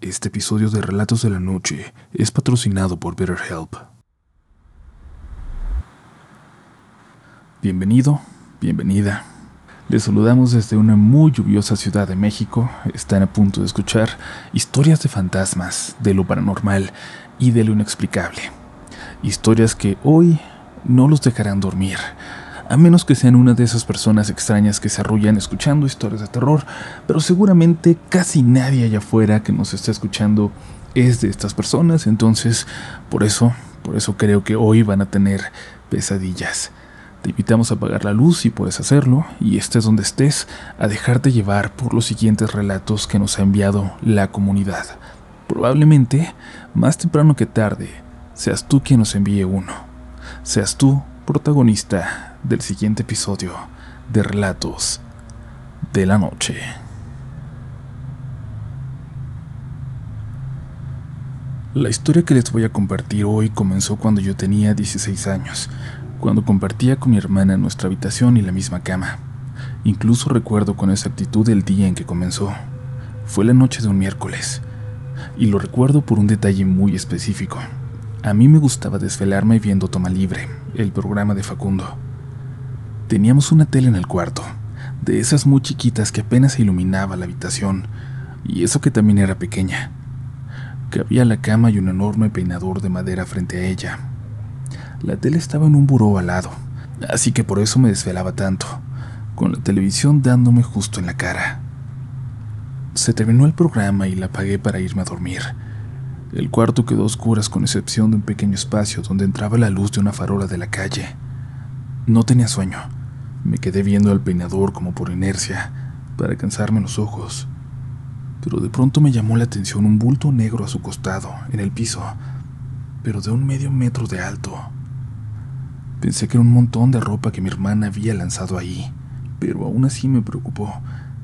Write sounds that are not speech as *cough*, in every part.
Este episodio de Relatos de la Noche es patrocinado por BetterHelp. Bienvenido, bienvenida. Les saludamos desde una muy lluviosa ciudad de México. Están a punto de escuchar historias de fantasmas, de lo paranormal y de lo inexplicable. Historias que hoy no los dejarán dormir a menos que sean una de esas personas extrañas que se arrullan escuchando historias de terror, pero seguramente casi nadie allá afuera que nos esté escuchando es de estas personas, entonces por eso, por eso creo que hoy van a tener pesadillas. Te invitamos a apagar la luz si puedes hacerlo, y estés donde estés, a dejarte llevar por los siguientes relatos que nos ha enviado la comunidad. Probablemente, más temprano que tarde, seas tú quien nos envíe uno. Seas tú protagonista del siguiente episodio de Relatos de la Noche. La historia que les voy a compartir hoy comenzó cuando yo tenía 16 años, cuando compartía con mi hermana nuestra habitación y la misma cama. Incluso recuerdo con exactitud el día en que comenzó. Fue la noche de un miércoles, y lo recuerdo por un detalle muy específico. A mí me gustaba desvelarme viendo Toma Libre, el programa de Facundo. Teníamos una tele en el cuarto, de esas muy chiquitas que apenas iluminaba la habitación, y eso que también era pequeña. Cabía la cama y un enorme peinador de madera frente a ella. La tele estaba en un buró al lado, así que por eso me desvelaba tanto, con la televisión dándome justo en la cara. Se terminó el programa y la apagué para irme a dormir. El cuarto quedó a oscuras con excepción de un pequeño espacio donde entraba la luz de una farola de la calle. No tenía sueño me quedé viendo al peinador como por inercia, para cansarme los ojos. Pero de pronto me llamó la atención un bulto negro a su costado, en el piso, pero de un medio metro de alto. Pensé que era un montón de ropa que mi hermana había lanzado ahí, pero aún así me preocupó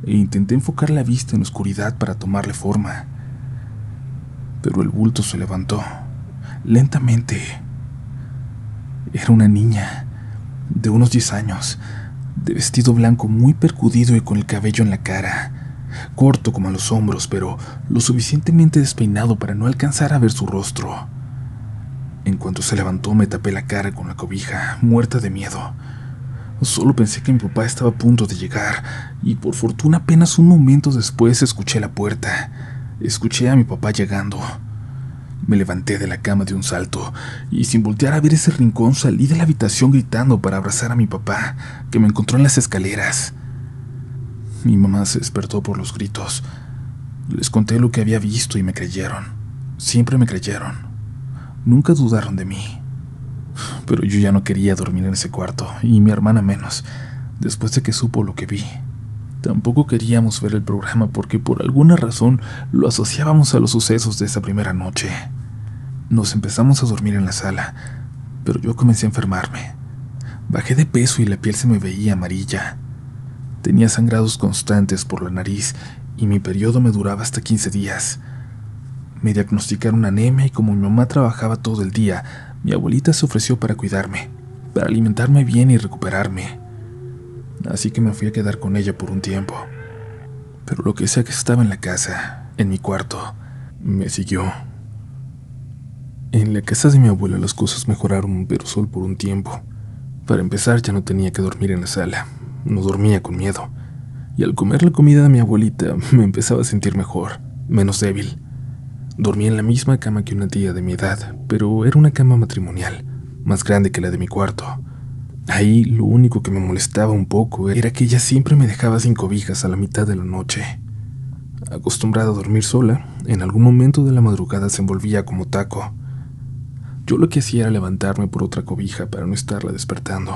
e intenté enfocar la vista en la oscuridad para tomarle forma. Pero el bulto se levantó, lentamente. Era una niña, de unos 10 años, de vestido blanco muy percudido y con el cabello en la cara, corto como a los hombros, pero lo suficientemente despeinado para no alcanzar a ver su rostro. En cuanto se levantó me tapé la cara con la cobija, muerta de miedo. Solo pensé que mi papá estaba a punto de llegar, y por fortuna apenas un momento después escuché la puerta. Escuché a mi papá llegando. Me levanté de la cama de un salto y sin voltear a ver ese rincón salí de la habitación gritando para abrazar a mi papá, que me encontró en las escaleras. Mi mamá se despertó por los gritos. Les conté lo que había visto y me creyeron. Siempre me creyeron. Nunca dudaron de mí. Pero yo ya no quería dormir en ese cuarto, y mi hermana menos, después de que supo lo que vi. Tampoco queríamos ver el programa porque por alguna razón lo asociábamos a los sucesos de esa primera noche. Nos empezamos a dormir en la sala, pero yo comencé a enfermarme. Bajé de peso y la piel se me veía amarilla. Tenía sangrados constantes por la nariz y mi periodo me duraba hasta 15 días. Me diagnosticaron anemia y como mi mamá trabajaba todo el día, mi abuelita se ofreció para cuidarme, para alimentarme bien y recuperarme así que me fui a quedar con ella por un tiempo. Pero lo que sea que estaba en la casa, en mi cuarto, me siguió. En la casa de mi abuela las cosas mejoraron, pero solo por un tiempo. Para empezar ya no tenía que dormir en la sala, no dormía con miedo. Y al comer la comida de mi abuelita *laughs* me empezaba a sentir mejor, menos débil. Dormía en la misma cama que una tía de mi edad, pero era una cama matrimonial, más grande que la de mi cuarto. Ahí lo único que me molestaba un poco era que ella siempre me dejaba sin cobijas a la mitad de la noche. Acostumbrada a dormir sola, en algún momento de la madrugada se envolvía como taco. Yo lo que hacía era levantarme por otra cobija para no estarla despertando.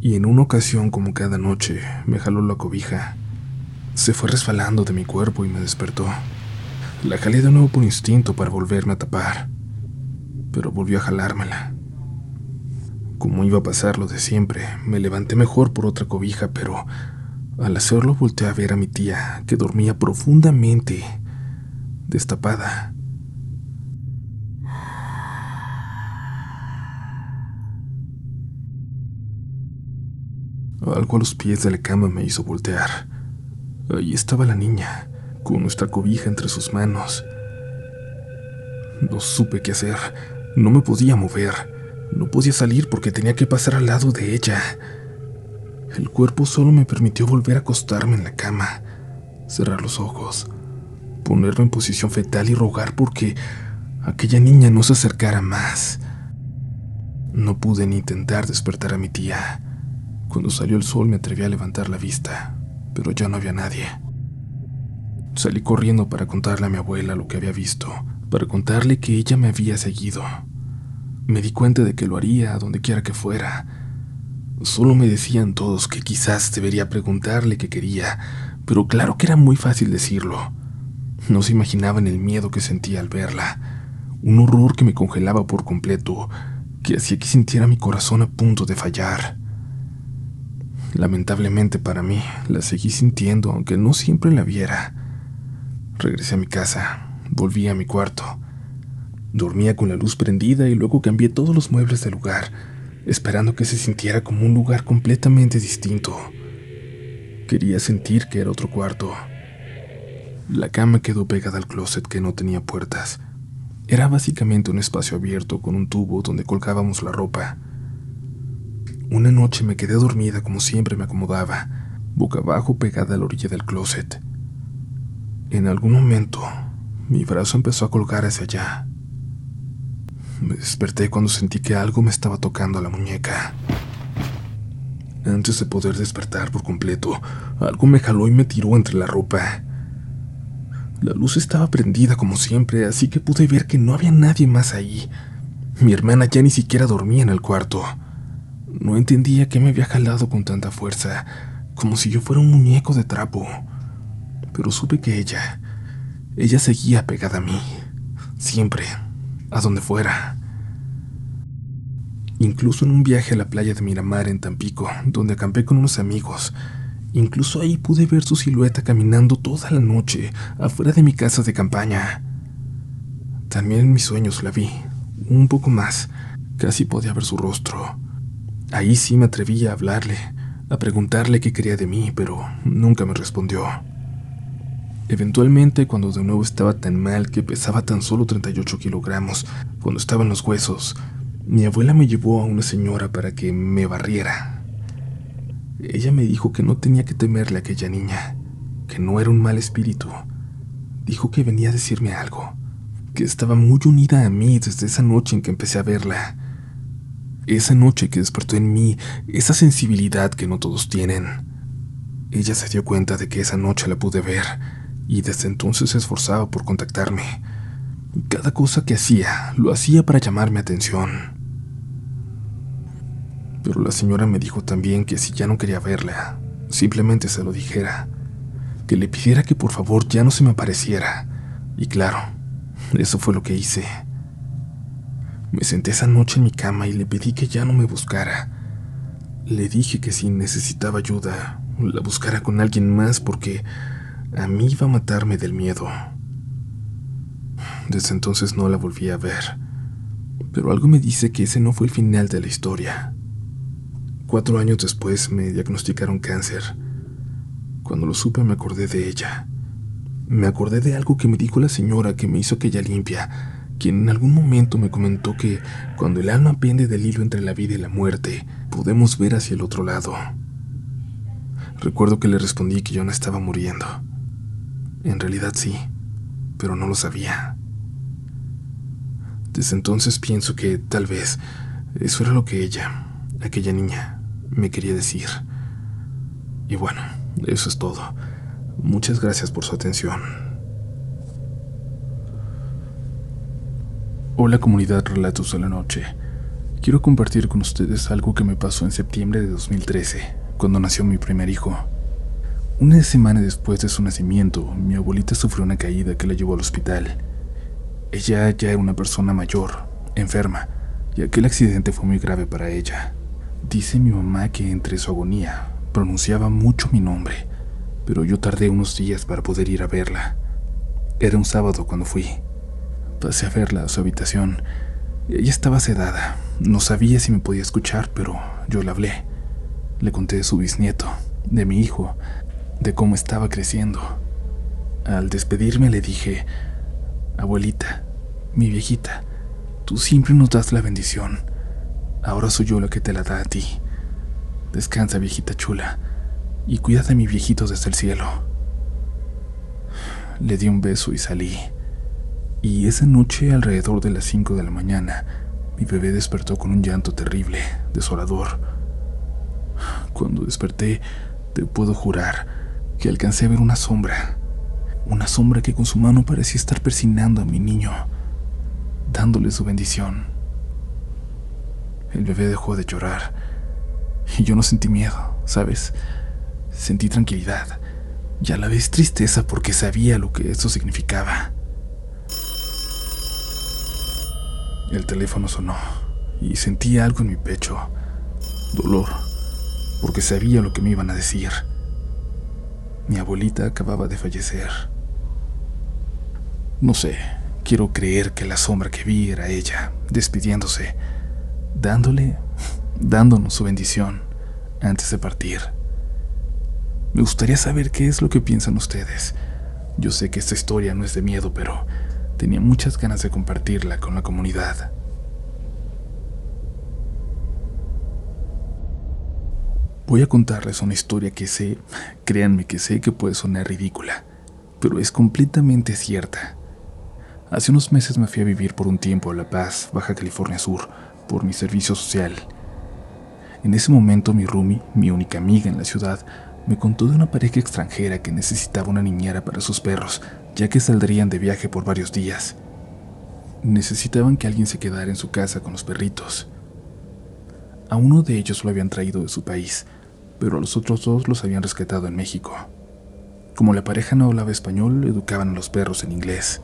Y en una ocasión, como cada noche, me jaló la cobija. Se fue resbalando de mi cuerpo y me despertó. La jalé de nuevo por instinto para volverme a tapar, pero volvió a jalármela. Como iba a pasar lo de siempre, me levanté mejor por otra cobija, pero al hacerlo volteé a ver a mi tía, que dormía profundamente, destapada. Algo a los pies de la cama me hizo voltear. Ahí estaba la niña, con nuestra cobija entre sus manos. No supe qué hacer, no me podía mover, no podía salir porque tenía que pasar al lado de ella. El cuerpo solo me permitió volver a acostarme en la cama, cerrar los ojos, ponerme en posición fetal y rogar porque aquella niña no se acercara más. No pude ni intentar despertar a mi tía. Cuando salió el sol me atreví a levantar la vista, pero ya no había nadie. Salí corriendo para contarle a mi abuela lo que había visto, para contarle que ella me había seguido. Me di cuenta de que lo haría a donde quiera que fuera. Solo me decían todos que quizás debería preguntarle qué quería, pero claro que era muy fácil decirlo. No se imaginaban el miedo que sentía al verla, un horror que me congelaba por completo, que hacía que sintiera mi corazón a punto de fallar. Lamentablemente para mí, la seguí sintiendo aunque no siempre la viera. Regresé a mi casa, volví a mi cuarto. Dormía con la luz prendida y luego cambié todos los muebles del lugar, esperando que se sintiera como un lugar completamente distinto. Quería sentir que era otro cuarto. La cama quedó pegada al closet que no tenía puertas. Era básicamente un espacio abierto con un tubo donde colgábamos la ropa. Una noche me quedé dormida como siempre me acomodaba, boca abajo pegada a la orilla del closet. En algún momento, mi brazo empezó a colgar hacia allá. Me desperté cuando sentí que algo me estaba tocando la muñeca. Antes de poder despertar por completo, algo me jaló y me tiró entre la ropa. La luz estaba prendida como siempre, así que pude ver que no había nadie más ahí. Mi hermana ya ni siquiera dormía en el cuarto. No entendía qué me había jalado con tanta fuerza, como si yo fuera un muñeco de trapo. Pero supe que ella, ella seguía pegada a mí, siempre, a donde fuera. Incluso en un viaje a la playa de Miramar en Tampico, donde acampé con unos amigos, Incluso ahí pude ver su silueta caminando toda la noche afuera de mi casa de campaña. También en mis sueños la vi, un poco más. Casi podía ver su rostro. Ahí sí me atreví a hablarle, a preguntarle qué quería de mí, pero nunca me respondió. Eventualmente, cuando de nuevo estaba tan mal que pesaba tan solo 38 kilogramos, cuando estaba en los huesos, mi abuela me llevó a una señora para que me barriera, ella me dijo que no tenía que temerle a aquella niña, que no era un mal espíritu. Dijo que venía a decirme algo, que estaba muy unida a mí desde esa noche en que empecé a verla. Esa noche que despertó en mí esa sensibilidad que no todos tienen. Ella se dio cuenta de que esa noche la pude ver y desde entonces se esforzaba por contactarme. Cada cosa que hacía lo hacía para llamar mi atención pero la señora me dijo también que si ya no quería verla, simplemente se lo dijera, que le pidiera que por favor ya no se me apareciera. Y claro, eso fue lo que hice. Me senté esa noche en mi cama y le pedí que ya no me buscara. Le dije que si necesitaba ayuda, la buscara con alguien más porque a mí iba a matarme del miedo. Desde entonces no la volví a ver, pero algo me dice que ese no fue el final de la historia. Cuatro años después me diagnosticaron cáncer. Cuando lo supe me acordé de ella. Me acordé de algo que me dijo la señora que me hizo aquella limpia, quien en algún momento me comentó que cuando el alma pende del hilo entre la vida y la muerte, podemos ver hacia el otro lado. Recuerdo que le respondí que yo no estaba muriendo. En realidad sí, pero no lo sabía. Desde entonces pienso que tal vez eso era lo que ella, aquella niña, me quería decir. Y bueno, eso es todo. Muchas gracias por su atención. Hola comunidad Relatos de la Noche. Quiero compartir con ustedes algo que me pasó en septiembre de 2013, cuando nació mi primer hijo. Una semana después de su nacimiento, mi abuelita sufrió una caída que la llevó al hospital. Ella ya era una persona mayor, enferma, y aquel accidente fue muy grave para ella. Dice mi mamá que entre su agonía pronunciaba mucho mi nombre, pero yo tardé unos días para poder ir a verla. Era un sábado cuando fui. Pasé a verla a su habitación. Ella estaba sedada. No sabía si me podía escuchar, pero yo le hablé. Le conté de su bisnieto, de mi hijo, de cómo estaba creciendo. Al despedirme le dije, abuelita, mi viejita, tú siempre nos das la bendición. Ahora soy yo la que te la da a ti. Descansa, viejita chula, y cuida de mi viejito desde el cielo. Le di un beso y salí. Y esa noche, alrededor de las 5 de la mañana, mi bebé despertó con un llanto terrible, desolador. Cuando desperté, te puedo jurar que alcancé a ver una sombra, una sombra que con su mano parecía estar persinando a mi niño, dándole su bendición. El bebé dejó de llorar y yo no sentí miedo, ¿sabes? Sentí tranquilidad y a la vez tristeza porque sabía lo que eso significaba. El teléfono sonó y sentí algo en mi pecho, dolor, porque sabía lo que me iban a decir. Mi abuelita acababa de fallecer. No sé, quiero creer que la sombra que vi era ella, despidiéndose, dándole, dándonos su bendición antes de partir. Me gustaría saber qué es lo que piensan ustedes. Yo sé que esta historia no es de miedo, pero tenía muchas ganas de compartirla con la comunidad. Voy a contarles una historia que sé, créanme que sé que puede sonar ridícula, pero es completamente cierta. Hace unos meses me fui a vivir por un tiempo a La Paz, Baja California Sur, por mi servicio social. En ese momento mi Rumi, mi única amiga en la ciudad, me contó de una pareja extranjera que necesitaba una niñera para sus perros, ya que saldrían de viaje por varios días. Necesitaban que alguien se quedara en su casa con los perritos. A uno de ellos lo habían traído de su país, pero a los otros dos los habían rescatado en México. Como la pareja no hablaba español, educaban a los perros en inglés.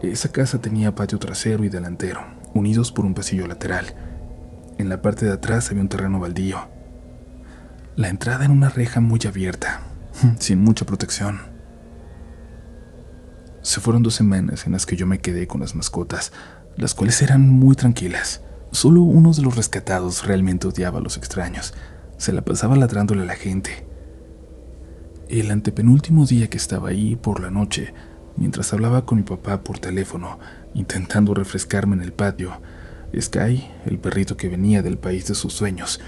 Esa casa tenía patio trasero y delantero, unidos por un pasillo lateral. En la parte de atrás había un terreno baldío. La entrada en una reja muy abierta, *laughs* sin mucha protección. Se fueron dos semanas en las que yo me quedé con las mascotas, las cuales eran muy tranquilas. Solo uno de los rescatados realmente odiaba a los extraños. Se la pasaba ladrándole a la gente. El antepenúltimo día que estaba ahí por la noche, mientras hablaba con mi papá por teléfono, intentando refrescarme en el patio, Sky, el perrito que venía del país de sus sueños,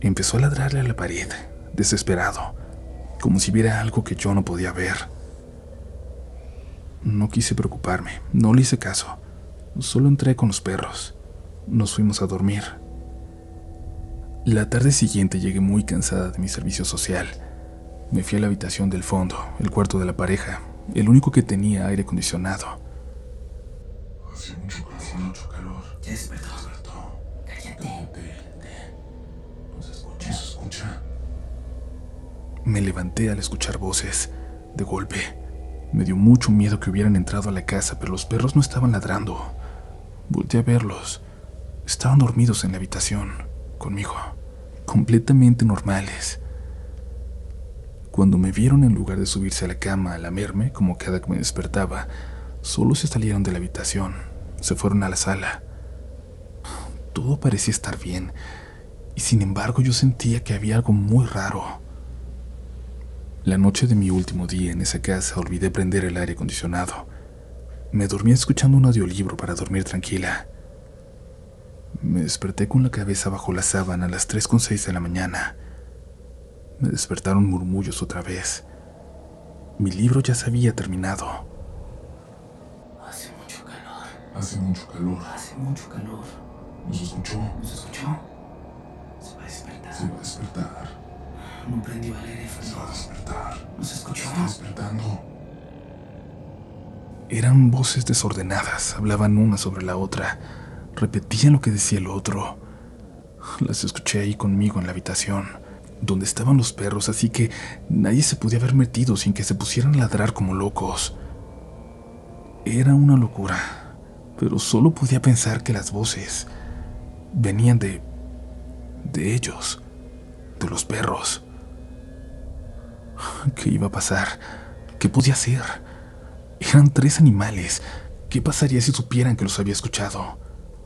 empezó a ladrarle a la pared, desesperado, como si viera algo que yo no podía ver. No quise preocuparme, no le hice caso. Solo entré con los perros. Nos fuimos a dormir. La tarde siguiente llegué muy cansada de mi servicio social. Me fui a la habitación del fondo, el cuarto de la pareja, el único que tenía aire acondicionado. Hace mucho calor. Hace mucho calor. Ya despertó. Despertó. Cállate. No se escucha. No se escucha. Me levanté al escuchar voces. De golpe, me dio mucho miedo que hubieran entrado a la casa, pero los perros no estaban ladrando. Volté a verlos. Estaban dormidos en la habitación, conmigo, completamente normales. Cuando me vieron en lugar de subirse a la cama a lamerme, como cada que me despertaba, solo se salieron de la habitación, se fueron a la sala. Todo parecía estar bien, y sin embargo yo sentía que había algo muy raro. La noche de mi último día en esa casa olvidé prender el aire acondicionado. Me dormí escuchando un audiolibro para dormir tranquila. Me desperté con la cabeza bajo la sábana a las 3.6 de la mañana. Me despertaron murmullos otra vez. Mi libro ya se había terminado. Hace mucho calor. Hace mucho calor. Hace mucho calor. ¿No se escuchó? ¿No se escuchó? Se va a despertar. Se va a despertar. No prendió el Se va a despertar. ¿No se escuchó? Está despertando. Eran voces desordenadas, hablaban una sobre la otra, repetían lo que decía el otro. Las escuché ahí conmigo en la habitación, donde estaban los perros, así que nadie se podía haber metido sin que se pusieran a ladrar como locos. Era una locura, pero solo podía pensar que las voces venían de... de ellos, de los perros. ¿Qué iba a pasar? ¿Qué podía hacer? Eran tres animales. ¿Qué pasaría si supieran que los había escuchado?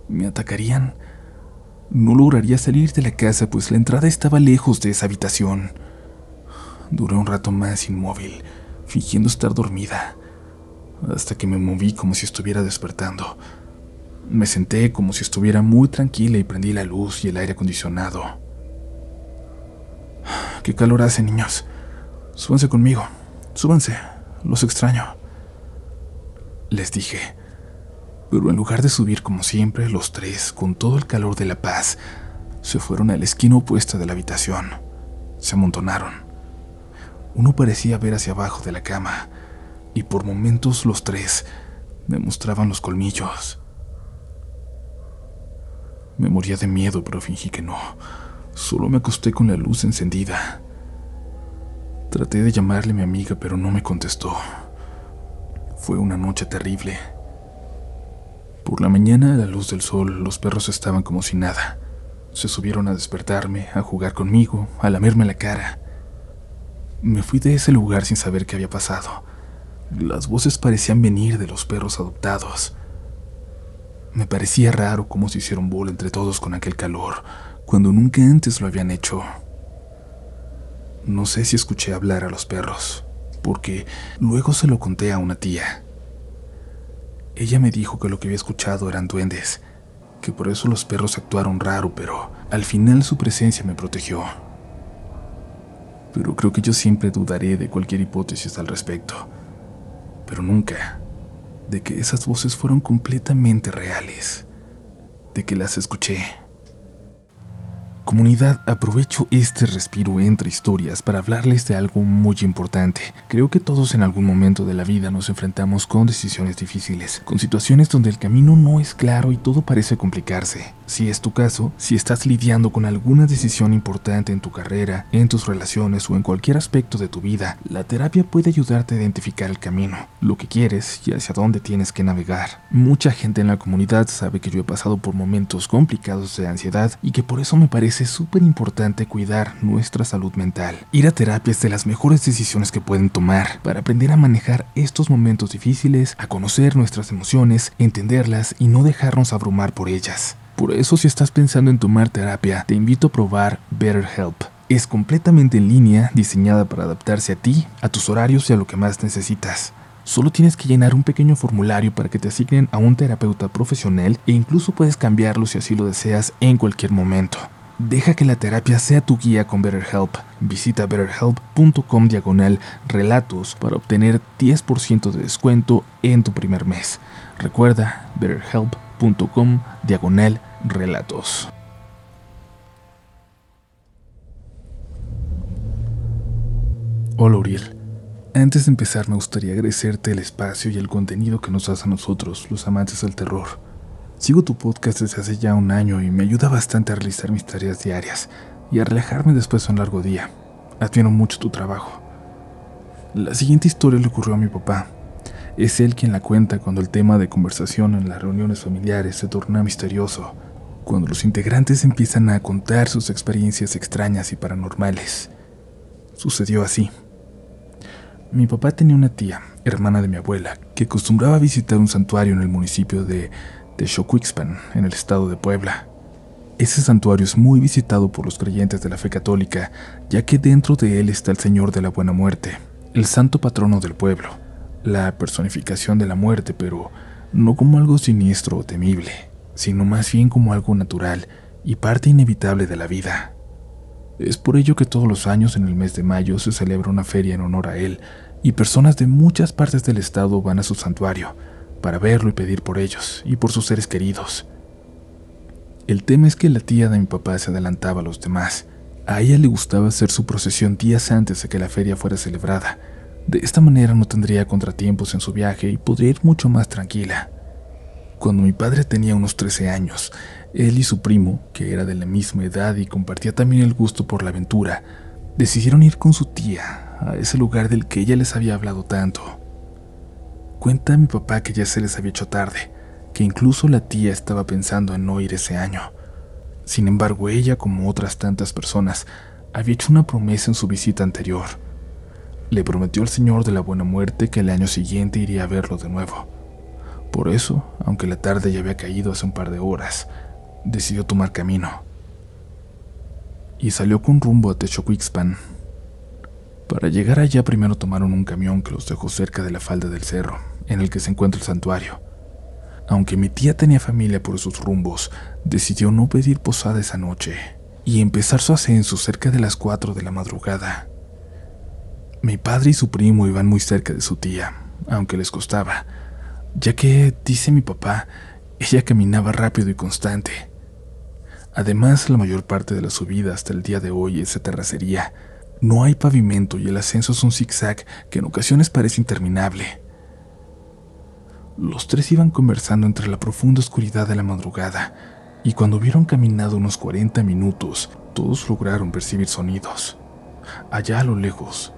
¿Me atacarían? No lograría salir de la casa, pues la entrada estaba lejos de esa habitación. Duré un rato más inmóvil, fingiendo estar dormida, hasta que me moví como si estuviera despertando. Me senté como si estuviera muy tranquila y prendí la luz y el aire acondicionado. ¿Qué calor hace, niños? Súbanse conmigo, súbanse, los extraño. Les dije, pero en lugar de subir como siempre, los tres, con todo el calor de la paz, se fueron a la esquina opuesta de la habitación. Se amontonaron. Uno parecía ver hacia abajo de la cama, y por momentos los tres me mostraban los colmillos. Me moría de miedo, pero fingí que no. Solo me acosté con la luz encendida. Traté de llamarle a mi amiga, pero no me contestó. Fue una noche terrible. Por la mañana, a la luz del sol, los perros estaban como si nada. Se subieron a despertarme, a jugar conmigo, a lamerme la cara. Me fui de ese lugar sin saber qué había pasado. Las voces parecían venir de los perros adoptados. Me parecía raro cómo se hicieron bola entre todos con aquel calor, cuando nunca antes lo habían hecho. No sé si escuché hablar a los perros, porque luego se lo conté a una tía. Ella me dijo que lo que había escuchado eran duendes, que por eso los perros actuaron raro, pero al final su presencia me protegió. Pero creo que yo siempre dudaré de cualquier hipótesis al respecto, pero nunca de que esas voces fueron completamente reales, de que las escuché. Comunidad, aprovecho este respiro entre historias para hablarles de algo muy importante. Creo que todos en algún momento de la vida nos enfrentamos con decisiones difíciles, con situaciones donde el camino no es claro y todo parece complicarse. Si es tu caso, si estás lidiando con alguna decisión importante en tu carrera, en tus relaciones o en cualquier aspecto de tu vida, la terapia puede ayudarte a identificar el camino, lo que quieres y hacia dónde tienes que navegar. Mucha gente en la comunidad sabe que yo he pasado por momentos complicados de ansiedad y que por eso me parece es súper importante cuidar nuestra salud mental. Ir a terapia es de las mejores decisiones que pueden tomar para aprender a manejar estos momentos difíciles, a conocer nuestras emociones, entenderlas y no dejarnos abrumar por ellas. Por eso si estás pensando en tomar terapia, te invito a probar BetterHelp. Es completamente en línea, diseñada para adaptarse a ti, a tus horarios y a lo que más necesitas. Solo tienes que llenar un pequeño formulario para que te asignen a un terapeuta profesional e incluso puedes cambiarlo si así lo deseas en cualquier momento. Deja que la terapia sea tu guía con BetterHelp. Visita betterhelp.com diagonal relatos para obtener 10% de descuento en tu primer mes. Recuerda betterhelp.com diagonal relatos. Hola Uriel. Antes de empezar me gustaría agradecerte el espacio y el contenido que nos das a nosotros, los amantes del terror. Sigo tu podcast desde hace ya un año y me ayuda bastante a realizar mis tareas diarias y a relajarme después de un largo día. Admiro mucho tu trabajo. La siguiente historia le ocurrió a mi papá. Es él quien la cuenta cuando el tema de conversación en las reuniones familiares se torna misterioso, cuando los integrantes empiezan a contar sus experiencias extrañas y paranormales. Sucedió así. Mi papá tenía una tía, hermana de mi abuela, que acostumbraba visitar un santuario en el municipio de de Xocuixpan, en el estado de Puebla. Ese santuario es muy visitado por los creyentes de la fe católica, ya que dentro de él está el Señor de la Buena Muerte, el santo patrono del pueblo, la personificación de la muerte, pero no como algo siniestro o temible, sino más bien como algo natural y parte inevitable de la vida. Es por ello que todos los años en el mes de mayo se celebra una feria en honor a él, y personas de muchas partes del estado van a su santuario, para verlo y pedir por ellos y por sus seres queridos. El tema es que la tía de mi papá se adelantaba a los demás. A ella le gustaba hacer su procesión días antes de que la feria fuera celebrada. De esta manera no tendría contratiempos en su viaje y podría ir mucho más tranquila. Cuando mi padre tenía unos 13 años, él y su primo, que era de la misma edad y compartía también el gusto por la aventura, decidieron ir con su tía a ese lugar del que ella les había hablado tanto. Cuenta a mi papá que ya se les había hecho tarde, que incluso la tía estaba pensando en no ir ese año. Sin embargo, ella, como otras tantas personas, había hecho una promesa en su visita anterior. Le prometió al Señor de la Buena Muerte que el año siguiente iría a verlo de nuevo. Por eso, aunque la tarde ya había caído hace un par de horas, decidió tomar camino. Y salió con rumbo a Techocuixpan. Para llegar allá primero tomaron un camión que los dejó cerca de la falda del cerro, en el que se encuentra el santuario. Aunque mi tía tenía familia por esos rumbos, decidió no pedir posada esa noche y empezar su ascenso cerca de las 4 de la madrugada. Mi padre y su primo iban muy cerca de su tía, aunque les costaba, ya que, dice mi papá, ella caminaba rápido y constante. Además, la mayor parte de la subida hasta el día de hoy es de terracería. No hay pavimento y el ascenso es un zigzag que en ocasiones parece interminable. Los tres iban conversando entre la profunda oscuridad de la madrugada, y cuando hubieron caminado unos 40 minutos, todos lograron percibir sonidos. Allá a lo lejos,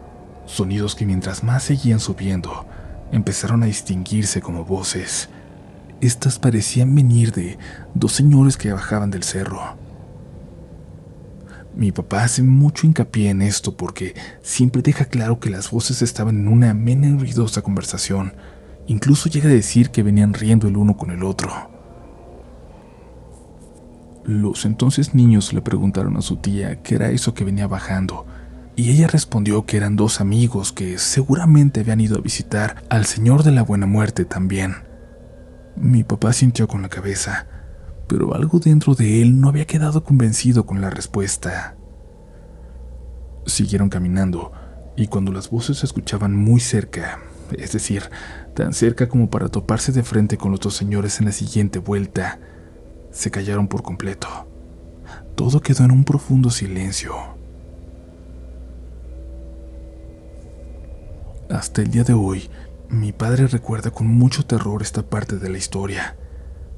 sonidos que mientras más seguían subiendo, empezaron a distinguirse como voces. Estas parecían venir de dos señores que bajaban del cerro. Mi papá hace mucho hincapié en esto porque siempre deja claro que las voces estaban en una amena y ruidosa conversación. Incluso llega a decir que venían riendo el uno con el otro. Los entonces niños le preguntaron a su tía qué era eso que venía bajando, y ella respondió que eran dos amigos que seguramente habían ido a visitar al Señor de la Buena Muerte también. Mi papá sintió con la cabeza, pero algo dentro de él no había quedado convencido con la respuesta. Siguieron caminando, y cuando las voces se escuchaban muy cerca, es decir, tan cerca como para toparse de frente con los dos señores en la siguiente vuelta, se callaron por completo. Todo quedó en un profundo silencio. Hasta el día de hoy, mi padre recuerda con mucho terror esta parte de la historia.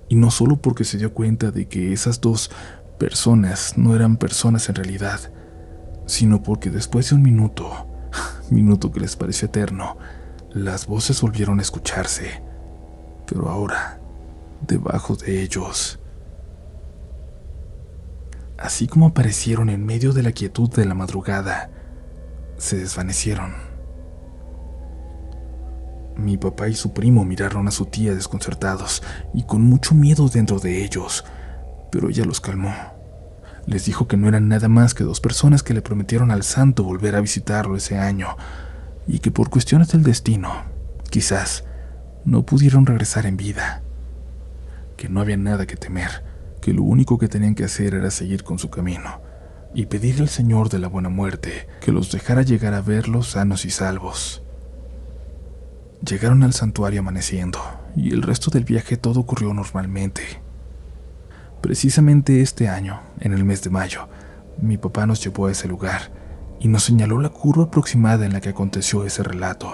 Y no solo porque se dio cuenta de que esas dos personas no eran personas en realidad, sino porque después de un minuto, *laughs* minuto que les pareció eterno, las voces volvieron a escucharse. Pero ahora, debajo de ellos, así como aparecieron en medio de la quietud de la madrugada, se desvanecieron. Mi papá y su primo miraron a su tía desconcertados y con mucho miedo dentro de ellos, pero ella los calmó. Les dijo que no eran nada más que dos personas que le prometieron al santo volver a visitarlo ese año y que por cuestiones del destino, quizás, no pudieron regresar en vida. Que no había nada que temer que lo único que tenían que hacer era seguir con su camino y pedirle al Señor de la Buena Muerte que los dejara llegar a verlos sanos y salvos. Llegaron al santuario amaneciendo y el resto del viaje todo ocurrió normalmente. Precisamente este año, en el mes de mayo, mi papá nos llevó a ese lugar y nos señaló la curva aproximada en la que aconteció ese relato.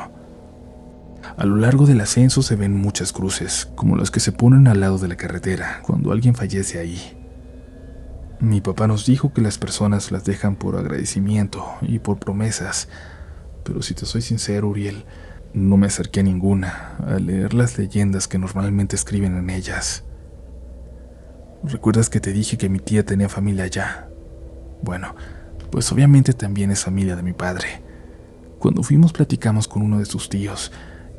A lo largo del ascenso se ven muchas cruces, como las que se ponen al lado de la carretera cuando alguien fallece ahí. Mi papá nos dijo que las personas las dejan por agradecimiento y por promesas, pero si te soy sincero, Uriel, no me acerqué a ninguna a leer las leyendas que normalmente escriben en ellas. ¿Recuerdas que te dije que mi tía tenía familia allá? Bueno, pues obviamente también es familia de mi padre. Cuando fuimos platicamos con uno de sus tíos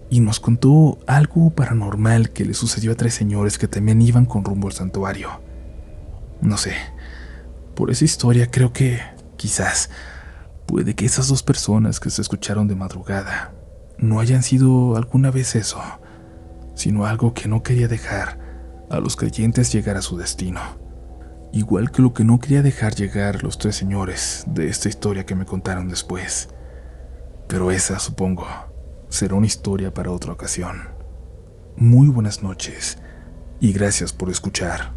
y nos contó algo paranormal que le sucedió a tres señores que también iban con rumbo al santuario. No sé, por esa historia creo que, quizás, puede que esas dos personas que se escucharon de madrugada no hayan sido alguna vez eso, sino algo que no quería dejar a los creyentes llegar a su destino. Igual que lo que no quería dejar llegar los tres señores de esta historia que me contaron después. Pero esa, supongo, será una historia para otra ocasión. Muy buenas noches y gracias por escuchar.